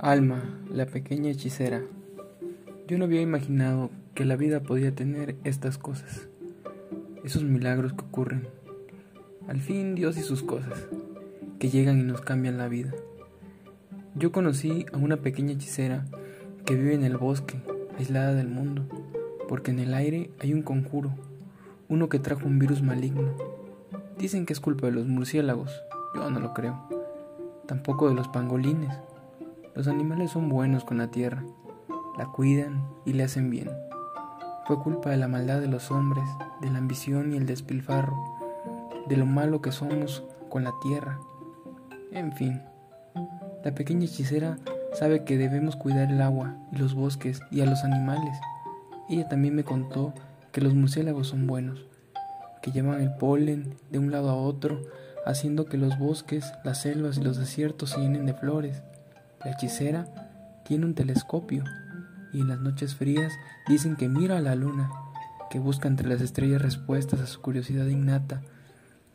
Alma, la pequeña hechicera. Yo no había imaginado que la vida podía tener estas cosas, esos milagros que ocurren. Al fin Dios y sus cosas, que llegan y nos cambian la vida. Yo conocí a una pequeña hechicera que vive en el bosque, aislada del mundo, porque en el aire hay un conjuro, uno que trajo un virus maligno. Dicen que es culpa de los murciélagos, yo no lo creo, tampoco de los pangolines los animales son buenos con la tierra, la cuidan y le hacen bien. Fue culpa de la maldad de los hombres, de la ambición y el despilfarro, de lo malo que somos con la tierra. En fin, la pequeña hechicera sabe que debemos cuidar el agua y los bosques y a los animales. Ella también me contó que los murciélagos son buenos, que llevan el polen de un lado a otro, haciendo que los bosques, las selvas y los desiertos se llenen de flores. La hechicera tiene un telescopio y en las noches frías dicen que mira a la luna, que busca entre las estrellas respuestas a su curiosidad innata.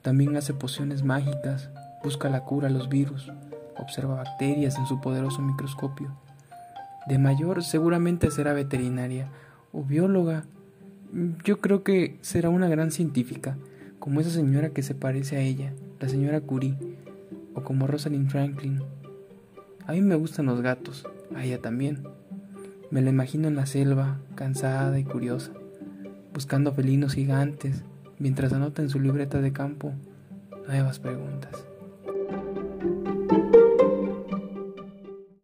También hace pociones mágicas, busca la cura a los virus, observa bacterias en su poderoso microscopio. De mayor seguramente será veterinaria o bióloga. Yo creo que será una gran científica, como esa señora que se parece a ella, la señora Curie, o como Rosalind Franklin, a mí me gustan los gatos, a ella también. Me la imagino en la selva, cansada y curiosa, buscando felinos gigantes, mientras anota en su libreta de campo nuevas preguntas.